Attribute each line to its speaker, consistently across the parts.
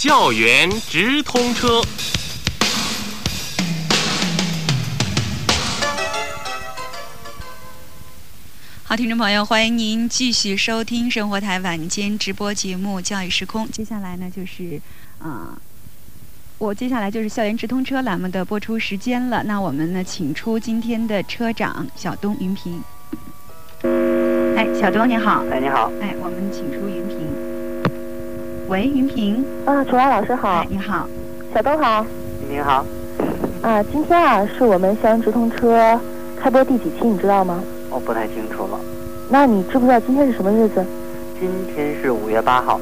Speaker 1: 校园直通车。
Speaker 2: 好，听众朋友，欢迎您继续收听生活台晚间直播节目《教育时空》。接下来呢，就是啊、我接下来就是校园直通车栏目的播出时间了。那我们呢，请出今天的车长小东云平。哎，小东你好。
Speaker 3: 哎，你好，
Speaker 2: 哎，我们请出云平。喂，云平。
Speaker 4: 啊，楚华老师好
Speaker 2: 哎，，你好。
Speaker 4: 小东好。
Speaker 3: 您好，
Speaker 4: 啊，今天啊是我们校园直通车开播第几期，你知道吗？
Speaker 3: 我不太清楚了。
Speaker 4: 那你知不知道今天是什么日子？
Speaker 3: 今天是五月八号，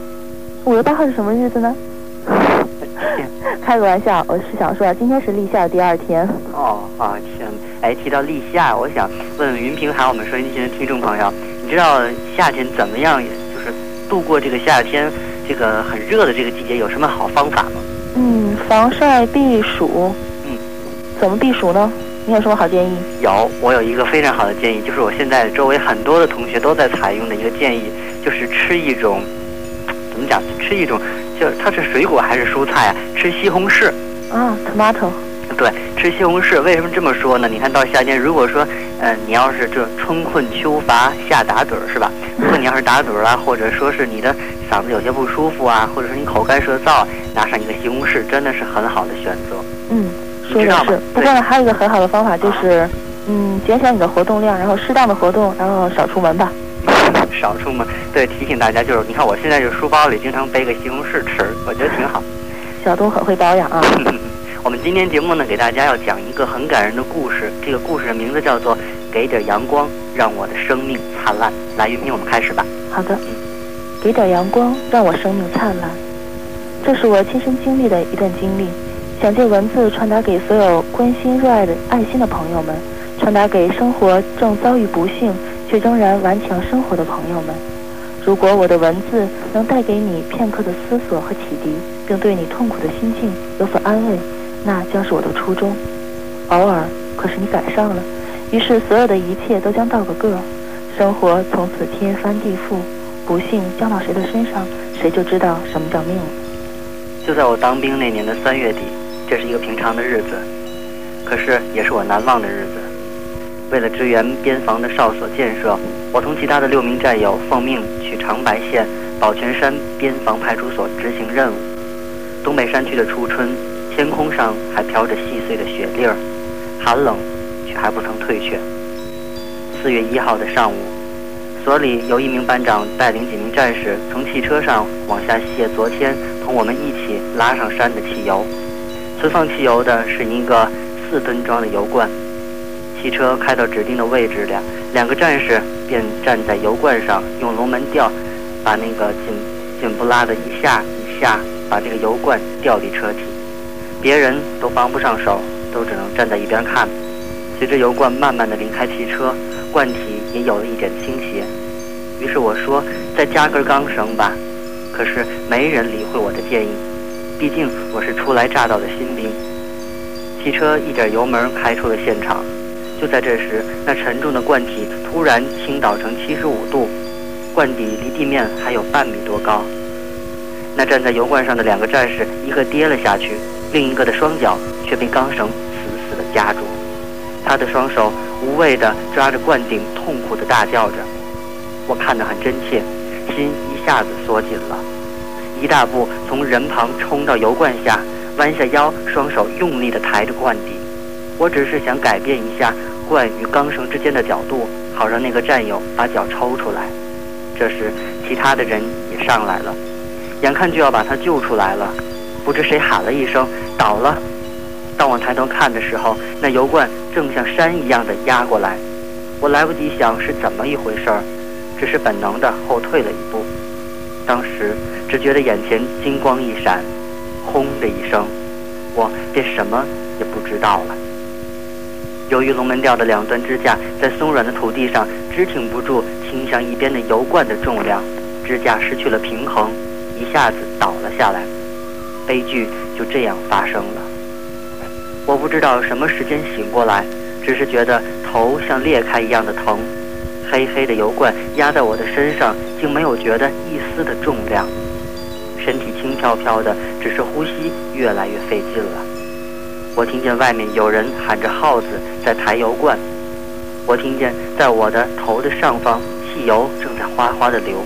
Speaker 4: 五月八号是什么日子呢？开个玩笑，我是想说啊，今天是立夏的第二天。
Speaker 3: 哦啊，天，哎，提到立夏，我想问问云平还有我们收音机前的听众朋友，你知道夏天怎么样，就是度过这个夏天这个很热的这个季节，有什么好方法吗？
Speaker 4: 嗯，防晒避暑。
Speaker 3: 嗯。
Speaker 4: 怎么避暑呢？你有什么好建议？
Speaker 3: 有，我有一个非常好的建议，就是我现在周围很多的同学都在采用的一个建议，就是吃一种，怎么讲？吃一种，就它是水果还是蔬菜啊？吃西红柿。
Speaker 4: 啊，tomato。
Speaker 3: 对，吃西红柿为什么这么说呢？你看到夏天，如果说，呃，你要是这春困秋乏夏打盹儿是吧？如果你要是打盹儿啊，或者说是你的嗓子有些不舒服啊，或者说你口干舌燥，拿上一个西红柿真的是很好的选择。
Speaker 4: 嗯，说的是。不过呢，还有一个很好的方法就是，嗯，减小你的活动量，然后适当的活动，然后少出门吧。
Speaker 3: 少出门，对，提醒大家就是，你看我现在就书包里经常背个西红柿吃，我觉得挺好。
Speaker 4: 小东很会保养啊。
Speaker 3: 我们今天节目呢，给大家要讲一个很感人的故事，这个故事的名字叫做《给点阳光，让我的生命灿烂》。来，云平，我们开始吧。
Speaker 4: 好的，给点阳光，让我生命灿烂。这是我亲身经历的一段经历，想借文字传达给所有关心热爱的爱心的朋友们，传达给生活正遭遇不幸却仍然顽强生活的朋友们。如果我的文字能带给你片刻的思索和启迪，并对你痛苦的心境有所安慰，那将是我的初衷。偶尔，可是你赶上了，于是所有的一切都将到个个，生活从此天翻地覆，不幸降到谁的身上，谁就知道什么叫命了。
Speaker 3: 就在我当兵那年的三月底，这是一个平常的日子，可是也是我难忘的日子。为了支援边防的哨所建设，我同其他的六名战友奉命去长白县宝泉山边防派出所执行任务。东北山区的初春，天空上还飘着细碎的雪粒儿，寒冷却还不曾退却。四月一号的上午，所里由一名班长带领几名战士从汽车上往下卸昨天同我们一起拉上山的汽油。存放汽油的是一个四吨装的油罐。汽车开到指定的位置了，两个战士便站在油罐上，用龙门吊把那个紧紧不拉的一下一下把这个油罐吊离车体。别人都帮不上手，都只能站在一边看。随着油罐慢慢的离开汽车，罐体也有了一点倾斜。于是我说：“再加根钢绳吧。”可是没人理会我的建议，毕竟我是初来乍到的新兵。汽车一点油门开出了现场。就在这时，那沉重的罐体突然倾倒成七十五度，罐底离地面还有半米多高。那站在油罐上的两个战士，一个跌了下去，另一个的双脚却被钢绳死死地夹住。他的双手无畏地抓着罐顶，痛苦地大叫着。我看得很真切，心一下子缩紧了，一大步从人旁冲到油罐下，弯下腰，双手用力地抬着罐底。我只是想改变一下罐与钢绳之间的角度，好让那个战友把脚抽出来。这时，其他的人也上来了，眼看就要把他救出来了，不知谁喊了一声“倒了”。当我抬头看的时候，那油罐正像山一样的压过来，我来不及想是怎么一回事儿，只是本能的后退了一步。当时只觉得眼前金光一闪，轰的一声，我便什么也不知道了。由于龙门吊的两端支架在松软的土地上支挺不住倾向一边的油罐的重量，支架失去了平衡，一下子倒了下来。悲剧就这样发生了。我不知道什么时间醒过来，只是觉得头像裂开一样的疼。黑黑的油罐压在我的身上，竟没有觉得一丝的重量。身体轻飘飘的，只是呼吸越来越费劲了。我听见外面有人喊着号子在抬油罐，我听见在我的头的上方，汽油正在哗哗的流。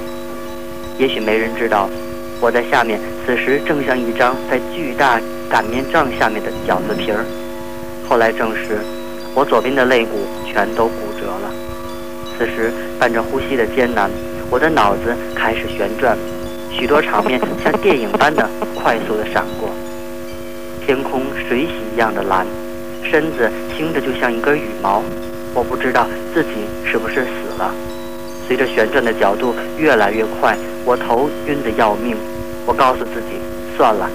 Speaker 3: 也许没人知道，我在下面，此时正像一张在巨大擀面杖下面的饺子皮儿。后来证实，我左边的肋骨全都骨折了。此时伴着呼吸的艰难，我的脑子开始旋转，许多场面像电影般的快速的闪过。天空水洗一样的蓝，身子轻的就像一根羽毛。我不知道自己是不是死了。随着旋转的角度越来越快，我头晕得要命。我告诉自己，算了，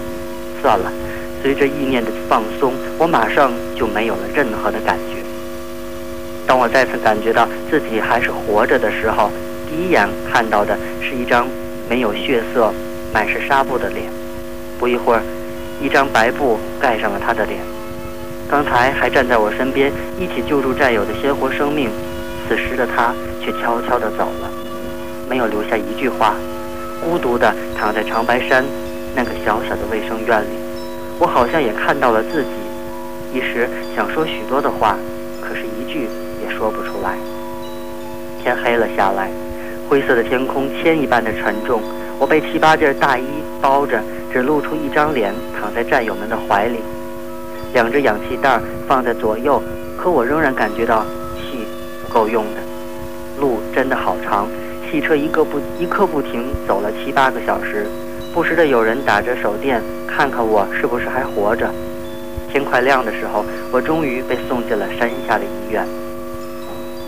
Speaker 3: 算了。随着意念的放松，我马上就没有了任何的感觉。当我再次感觉到自己还是活着的时候，第一眼看到的是一张没有血色、满是纱布的脸。不一会儿。一张白布盖上了他的脸。刚才还站在我身边一起救助战友的鲜活生命，此时的他却悄悄地走了，没有留下一句话，孤独地躺在长白山那个小小的卫生院里。我好像也看到了自己，一时想说许多的话，说不出来。天黑了下来，灰色的天空铅一般的沉重，我被七八件大衣包着。只露出一张脸，躺在战友们的怀里，两只氧气袋放在左右，可我仍然感觉到气不够用的。路真的好长，汽车一个不一刻不停走了七八个小时，不时的有人打着手电看看我是不是还活着。天快亮的时候，我终于被送进了山下的医院。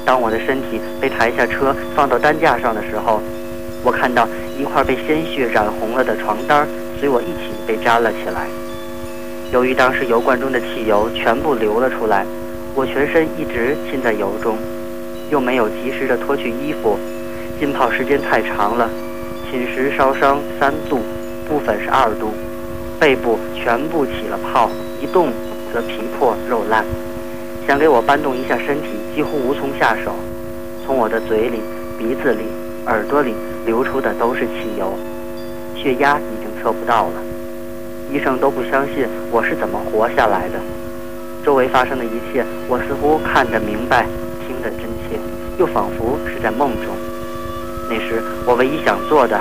Speaker 3: 当我的身体被抬下车放到担架上的时候，我看到一块被鲜血染红了的床单。随我一起被粘了起来。由于当时油罐中的汽油全部流了出来，我全身一直浸在油中，又没有及时的脱去衣服，浸泡时间太长了，寝时烧伤三度，部分是二度，背部全部起了泡，一动则皮破肉烂。想给我搬动一下身体，几乎无从下手。从我的嘴里、鼻子里、耳朵里流出的都是汽油，血压已经。测不到了，医生都不相信我是怎么活下来的。周围发生的一切，我似乎看得明白，听得真切，又仿佛是在梦中。那时我唯一想做的，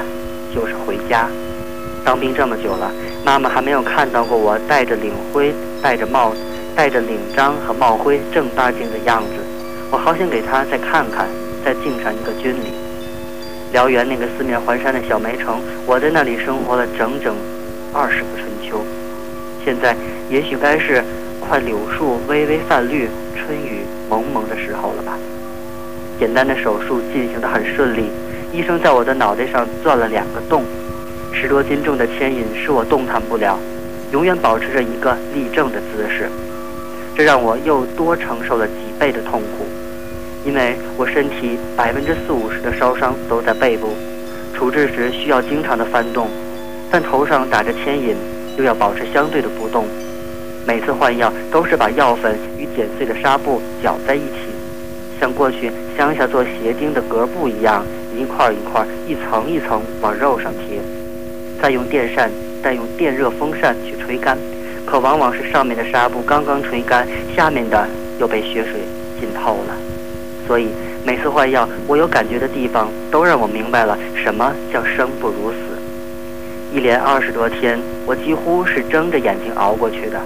Speaker 3: 就是回家。当兵这么久了，妈妈还没有看到过我戴着领徽、戴着帽子、戴着领章和帽徽正八经的样子。我好想给他再看看，再敬上一个军礼。辽源那个四面环山的小煤城，我在那里生活了整整二十个春秋。现在也许该是快柳树微微泛绿、春雨蒙蒙的时候了吧？简单的手术进行得很顺利，医生在我的脑袋上钻了两个洞，十多斤重的牵引使我动弹不了，永远保持着一个立正的姿势，这让我又多承受了几倍的痛苦。因为我身体百分之四五十的烧伤都在背部，处置时需要经常的翻动，但头上打着牵引，又要保持相对的不动。每次换药都是把药粉与剪碎的纱布搅在一起，像过去乡下做鞋钉的革布一样，一块一块、一层一层往肉上贴，再用电扇、再用电热风扇去吹干。可往往是上面的纱布刚刚吹干，下面的又被血水浸透了。所以每次换药，我有感觉的地方都让我明白了什么叫生不如死。一连二十多天，我几乎是睁着眼睛熬过去的。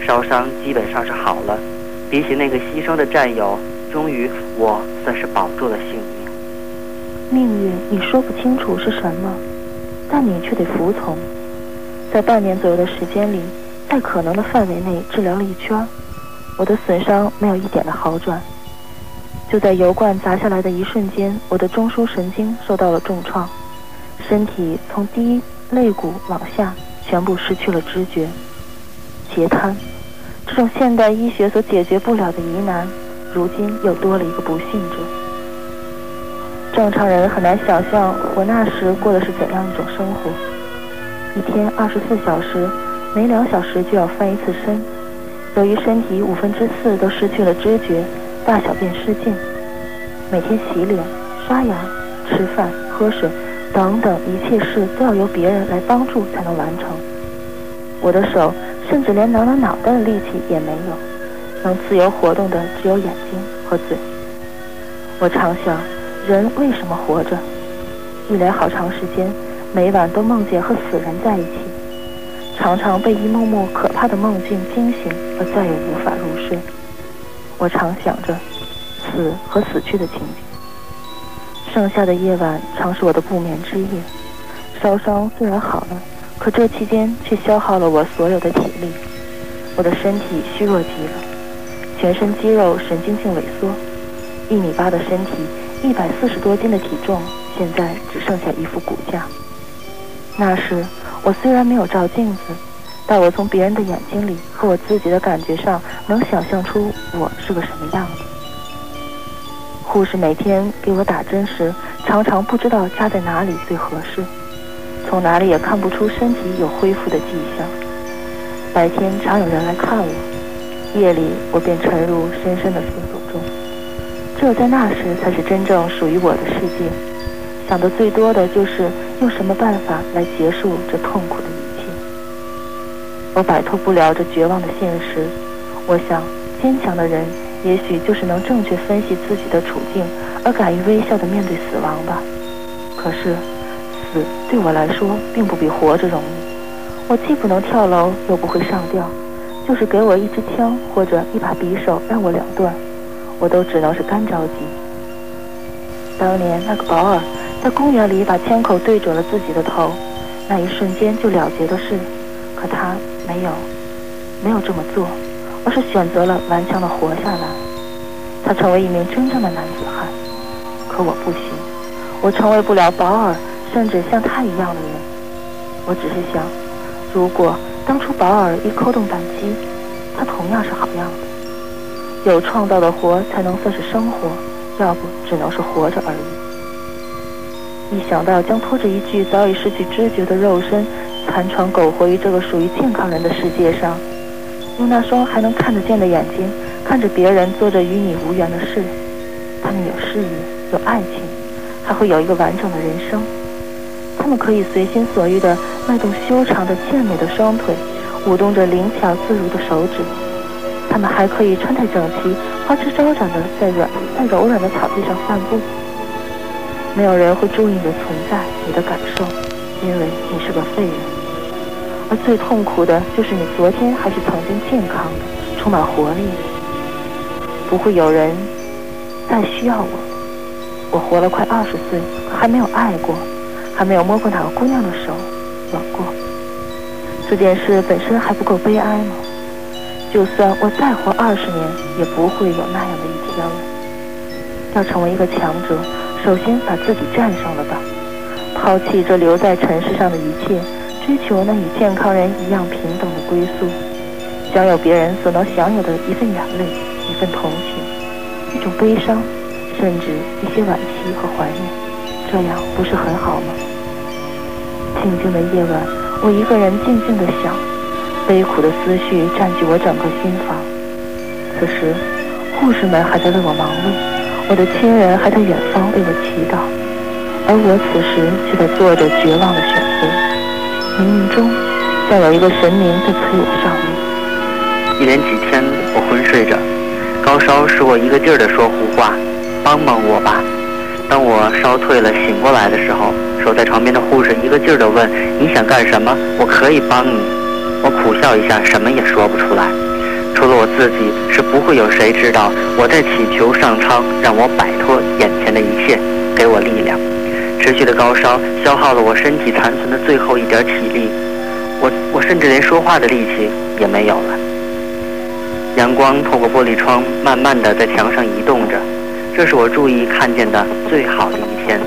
Speaker 3: 烧伤基本上是好了，比起那个牺牲的战友，终于我算是保住了性命。
Speaker 4: 命运你说不清楚是什么，但你却得服从。在半年左右的时间里，在可能的范围内治疗了一圈，我的损伤没有一点的好转。就在油罐砸下来的一瞬间，我的中枢神经受到了重创，身体从低肋骨往下全部失去了知觉。截瘫，这种现代医学所解决不了的疑难，如今又多了一个不幸者。正常人很难想象我那时过的是怎样一种生活：一天二十四小时，每两小时就要翻一次身，由于身体五分之四都失去了知觉。大小便失禁，每天洗脸、刷牙、吃饭、喝水，等等，一切事都要由别人来帮助才能完成。我的手甚至连挠挠脑袋的力气也没有，能自由活动的只有眼睛和嘴。我常想，人为什么活着？一连好长时间，每晚都梦见和死人在一起，常常被一幕幕可怕的梦境惊醒，而再也无法入睡。我常想着死和死去的情景。剩下的夜晚常是我的不眠之夜。烧伤虽然好了，可这期间却消耗了我所有的体力。我的身体虚弱极了，全身肌肉神经性萎缩。一米八的身体，一百四十多斤的体重，现在只剩下一副骨架。那时我虽然没有照镜子，但我从别人的眼睛里和我自己的感觉上，能想象出我是个什么样子。护士每天给我打针时，常常不知道扎在哪里最合适，从哪里也看不出身体有恢复的迹象。白天常有人来看我，夜里我便沉入深深的思索中。只有在那时，才是真正属于我的世界。想的最多的就是用什么办法来结束这痛苦的一切。我摆脱不了这绝望的现实。我想，坚强的人。也许就是能正确分析自己的处境，而敢于微笑地面对死亡吧。可是，死对我来说并不比活着容易。我既不能跳楼，又不会上吊，就是给我一支枪或者一把匕首让我两断，我都只能是干着急。当年那个保尔在公园里把枪口对准了自己的头，那一瞬间就了结的事，可他没有，没有这么做。而是选择了顽强地活下来，他成为一名真正的男子汉。可我不行，我成为不了保尔，甚至像他一样的人。我只是想，如果当初保尔一扣动扳机，他同样是好样的。有创造的活才能算是生活，要不只能是活着而已。一想到将拖着一具早已失去知觉的肉身，残喘苟活于这个属于健康人的世界上。用那双还能看得见的眼睛看着别人做着与你无缘的事，他们有事业，有爱情，还会有一个完整的人生。他们可以随心所欲地迈动修长的健美的双腿，舞动着灵巧自如的手指。他们还可以穿戴整齐，花枝招展地在软在柔软的草地上散步。没有人会注意你的存在，你的感受，因为你是个废人。而最痛苦的就是你昨天还是曾经健康的、充满活力的。不会有人再需要我。我活了快二十岁，还没有爱过，还没有摸过哪个姑娘的手，吻过。这件事本身还不够悲哀吗？就算我再活二十年，也不会有那样的一天了。要成为一个强者，首先把自己战胜了吧，抛弃这留在尘世上的一切。追求那与健康人一样平等的归宿，享有别人所能享有的一份眼泪、一份同情、一种悲伤，甚至一些惋惜和怀念，这样不是很好吗？静静的夜晚，我一个人静静的想，悲苦的思绪占据我整个心房。此时，护士们还在为我忙碌，我的亲人还在远方为我祈祷，而我此时却在做着绝望的选择。冥冥中，像有一个神明在催我上路。
Speaker 3: 一连几天，我昏睡着，高烧使我一个劲儿地说胡话，帮帮我吧。当我烧退了，醒过来的时候，守在床边的护士一个劲儿地问：“你想干什么？我可以帮你。”我苦笑一下，什么也说不出来。除了我自己，是不会有谁知道我在祈求上苍让我摆脱眼前的一切，给我力量。持续的高烧消耗了我身体残存的最后一点体力，我我甚至连说话的力气也没有了。阳光透过玻璃窗，慢慢的在墙上移动着，这是我注意看见的最好的一天。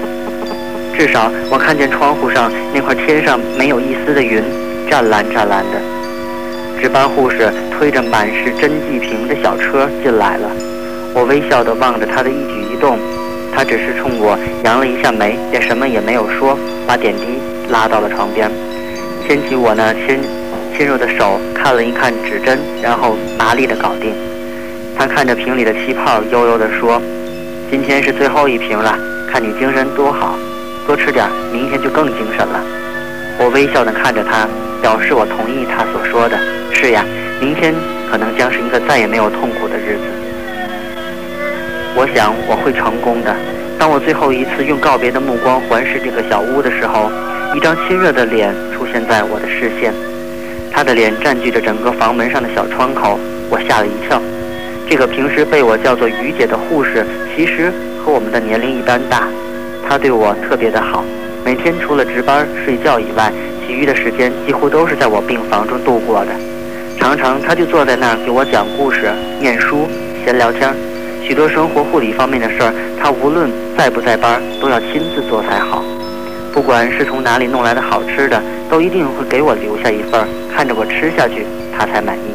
Speaker 3: 至少我看见窗户上那块天上没有一丝的云，湛蓝湛蓝的。值班护士推着满是针剂瓶的小车进来了，我微笑地望着他的一举一动。他只是冲我扬了一下眉，也什么也没有说，把点滴拉到了床边，牵起我那纤纤弱的手，看了一看指针，然后麻利的搞定。他看着瓶里的气泡，悠悠地说：“今天是最后一瓶了，看你精神多好。”多吃点，明天就更精神了。我微笑地看着他，表示我同意他所说的。是呀，明天可能将是一个再也没有痛苦的日子。我想我会成功的。当我最后一次用告别的目光环视这个小屋的时候，一张亲热的脸出现在我的视线。他的脸占据着整个房门上的小窗口，我吓了一跳。这个平时被我叫做于姐的护士，其实和我们的年龄一般大。她对我特别的好，每天除了值班睡觉以外，其余的时间几乎都是在我病房中度过的。常常他就坐在那儿给我讲故事、念书、闲聊天儿。许多生活护理方面的事儿，他无论在不在班，都要亲自做才好。不管是从哪里弄来的好吃的，都一定会给我留下一份，看着我吃下去，他才满意。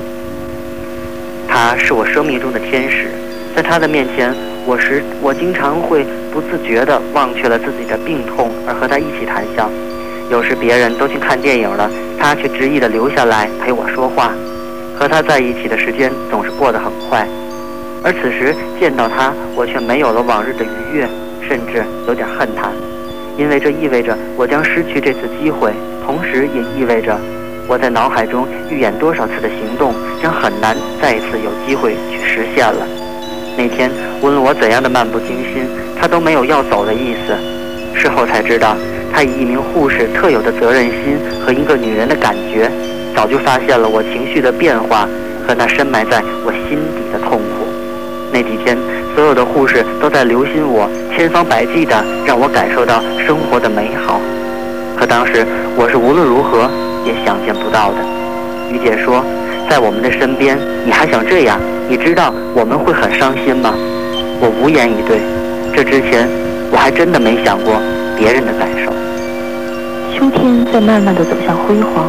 Speaker 3: 他是我生命中的天使，在他的面前，我时我经常会不自觉地忘却了自己的病痛，而和他一起谈笑。有时别人都去看电影了，他却执意地留下来陪我说话。和他在一起的时间总是过得很快，而此时见到他，我却没有了往日的愉悦，甚至有点恨他。因为这意味着我将失去这次机会，同时也意味着我在脑海中预演多少次的行动将很难再一次有机会去实现了。那天无论我怎样的漫不经心，他都没有要走的意思。事后才知道，他以一名护士特有的责任心和一个女人的感觉，早就发现了我情绪的变化和那深埋在我心底的痛苦。那几天。所有的护士都在留心我，千方百计地让我感受到生活的美好。可当时我是无论如何也想象不到的。于姐说，在我们的身边，你还想这样？你知道我们会很伤心吗？我无言以对。这之前，我还真的没想过别人的感受。
Speaker 4: 秋天在慢慢地走向辉煌，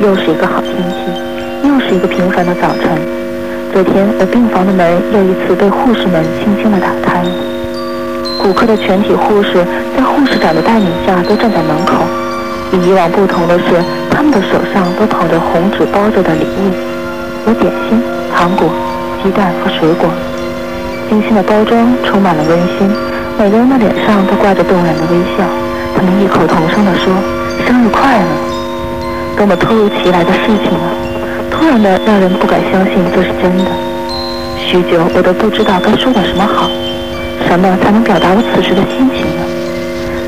Speaker 4: 又是一个好天气，又是一个平凡的早晨。这天，我病房的门又一次被护士们轻轻地打开了。骨科的全体护士在护士长的带领下都站在门口。与以往不同的是，他们的手上都捧着红纸包着的礼物，有点心、糖果、鸡蛋和水果。精心的包装充满了温馨，每个人的脸上都挂着动人的微笑。他们异口同声地说：“生日快乐！”多么突如其来的事情啊！突然的，让人不敢相信这是真的。许久，我都不知道该说点什么好，什么才能表达我此时的心情呢？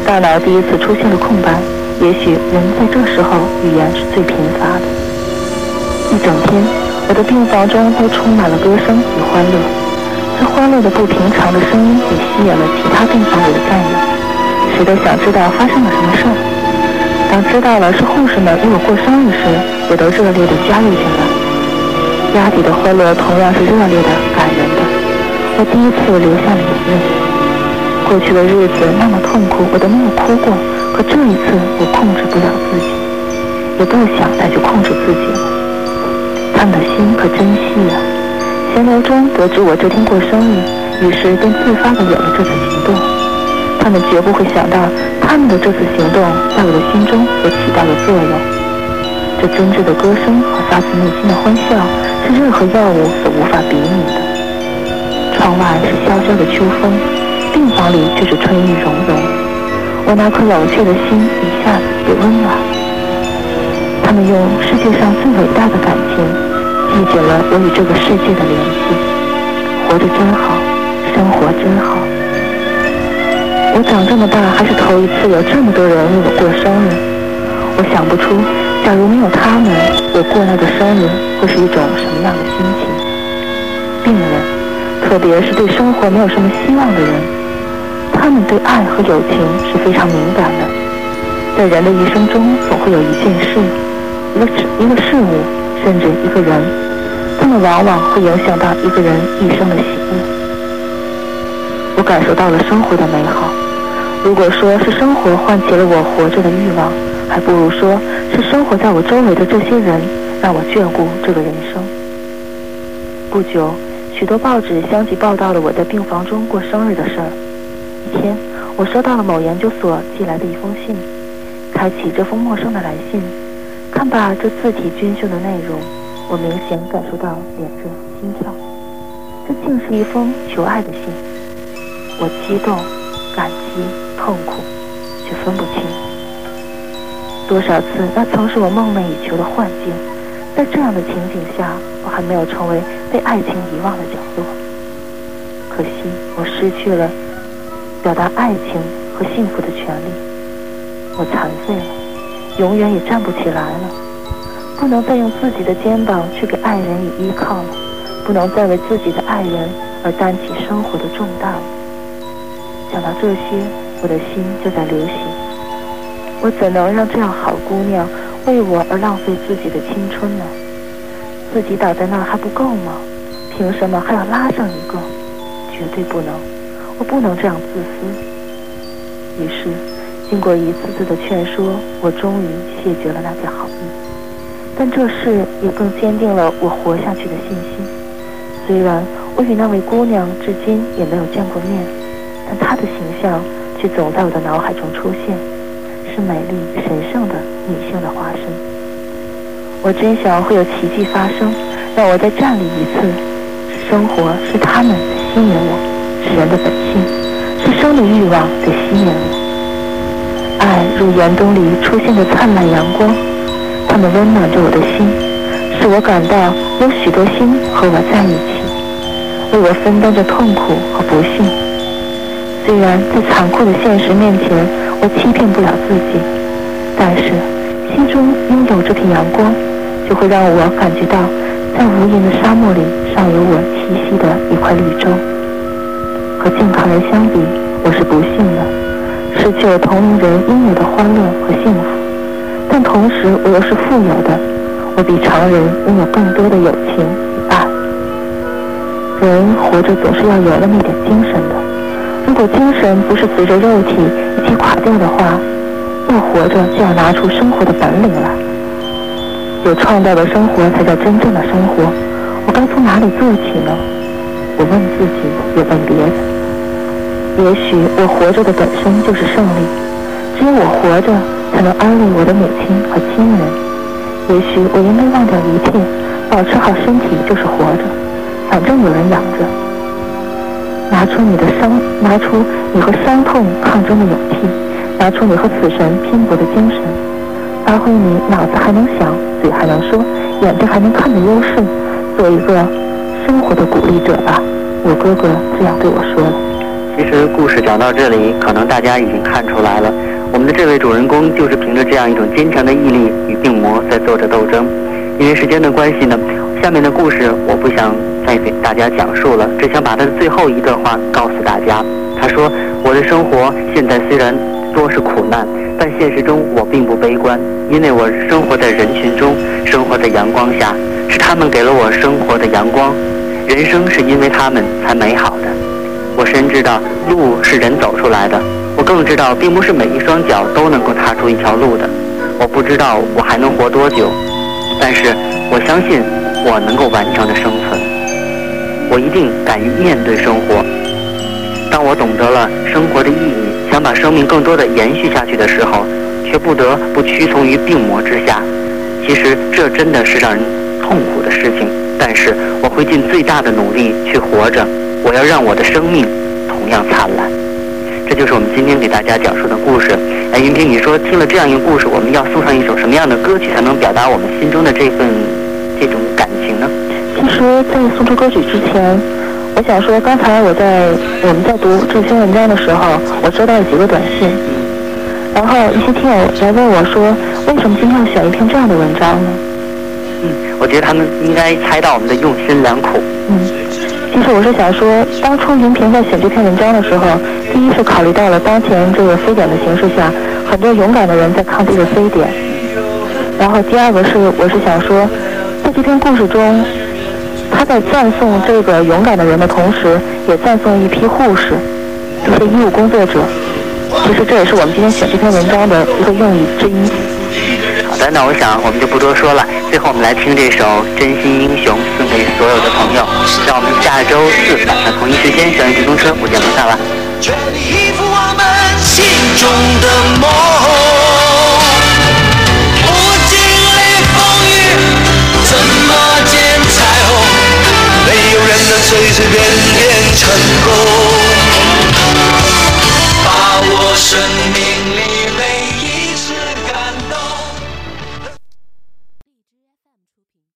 Speaker 4: 大脑第一次出现了空白。也许人在这时候语言是最贫乏的。一整天，我的病房中都充满了歌声与欢乐。这欢乐的不平常的声音也吸引了其他病房里的战友，谁都想知道发生了什么事儿。知道了是护士们为我过生日时，也都热烈地加入进来，家底的欢乐同样是热烈的、感人的。我第一次流下了眼泪。过去的日子那么痛苦，我都没有哭过。可这一次，我控制不了自己，也不想再去控制自己了。他们的心可真细呀！闲聊中得知我这天过生日，于是便自发地有了这次行动。他们绝不会想到，他们的这次行动在我的心中所起到的作用。这真挚的歌声和发自内心的欢笑，是任何药物所无法比拟的。窗外是萧萧的秋风，病房里却是春意融融。我那颗冷却的心一下子被温暖。他们用世界上最伟大的感情，系紧了我与这个世界的联系。活着真好，生活真好。我长这么大还是头一次有这么多人为我过生日。我想不出。假如没有他们，我过那个生日会是一种什么样的心情？病人，特别是对生活没有什么希望的人，他们对爱和友情是非常敏感的。在人的一生中，总会有一件事、一个事、一个事物，甚至一个人，他们往往会影响到一个人一生的喜恶。我感受到了生活的美好。如果说是生活唤起了我活着的欲望，还不如说是生活在我周围的这些人让我眷顾这个人生。不久，许多报纸相继报道了我在病房中过生日的事儿。一天，我收到了某研究所寄来的一封信，开启这封陌生的来信，看罢这字体娟秀的内容，我明显感受到脸热心跳。这竟是一封求爱的信。我激动、感激、痛苦。却分不清。多少次，那曾是我梦寐以求的幻境，在这样的情景下，我还没有成为被爱情遗忘的角落。可惜，我失去了表达爱情和幸福的权利。我残废了，永远也站不起来了，不能再用自己的肩膀去给爱人以依靠了，不能再为自己的爱人而担起生活的重担了。想到这些，我的心就在流血。我怎能让这样好姑娘为我而浪费自己的青春呢？自己倒在那儿还不够吗？凭什么还要拉上一个？绝对不能！我不能这样自私。于是，经过一次次的劝说，我终于谢绝了那件好意。但这事也更坚定了我活下去的信心。虽然我与那位姑娘至今也没有见过面，但她的形象却总在我的脑海中出现。是美丽神圣的女性的化身。我真想会有奇迹发生，让我再站立一次。生活是他们吸引我，是人的本性，是生的欲望在吸引我。爱如严冬里出现的灿烂阳光，它们温暖着我的心，使我感到有许多心和我在一起，为我分担着痛苦和不幸。虽然在残酷的现实面前。我欺骗不了自己，但是心中拥有这片阳光，就会让我感觉到，在无垠的沙漠里尚有我栖息的一块绿洲。和健康人相比，我是不幸的，失去了同龄人应有的欢乐和幸福。但同时，我又是富有的，我比常人拥有更多的友情与爱。人活着总是要有那么一点精神的。精神不是随着肉体一起垮掉的话，要活着就要拿出生活的本领来。有创造的生活才叫真正的生活。我该从哪里做起呢？我问自己，也问别人。也许我活着的本身就是胜利。只有我活着，才能安慰我的母亲和亲人。也许我应该忘掉一切，保持好身体就是活着。反正有人养着。拿出你的伤，拿出你和伤痛抗争的勇气，拿出你和死神拼搏的精神，发挥你脑子还能想、嘴还能说、眼睛还能看的优势，做一个生活的鼓励者吧。我哥哥这样对我说的。
Speaker 3: 其实故事讲到这里，可能大家已经看出来了，我们的这位主人公就是凭着这样一种坚强的毅力与病魔在做着斗争。因为时间的关系呢，下面的故事我不想。再给大家讲述了，只想把他的最后一段话告诉大家。他说：“我的生活现在虽然多是苦难，但现实中我并不悲观，因为我生活在人群中，生活在阳光下，是他们给了我生活的阳光。人生是因为他们才美好的。我深知道路是人走出来的，我更知道并不是每一双脚都能够踏出一条路的。我不知道我还能活多久，但是我相信我能够完成的生存。”我一定敢于面对生活。当我懂得了生活的意义，想把生命更多的延续下去的时候，却不得不屈从于病魔之下。其实这真的是让人痛苦的事情，但是我会尽最大的努力去活着。我要让我的生命同样灿烂。这就是我们今天给大家讲述的故事。哎，云平，你说听了这样一个故事，我们要送上一首什么样的歌曲才能表达我们心中的这份这种感情呢？
Speaker 4: 其实，在送出歌曲之前，我想说，刚才我在我们在读这篇文章的时候，我收到了几个短信，然后一些听友来问我说，为什么今天要选一篇这样的文章呢？
Speaker 3: 嗯，我觉得他们应该猜到我们的用心良苦。
Speaker 4: 嗯，其实我是想说，当初云平在选这篇文章的时候，第一是考虑到了当前这个非典的形势下，很多勇敢的人在抗击着非典，然后第二个是我是想说，在这篇故事中。他在赞颂这个勇敢的人的同时，也赞颂一批护士，一些医务工作者。其实这也是我们今天选这篇文章的一个用意之一。
Speaker 3: 好的，那我想我们就不多说了。最后我们来听这首《真心英雄》，送给所有的朋友。让我们下周四晚上同一时间，小燕直通车不见不散了。
Speaker 5: 随变变成功。把我生命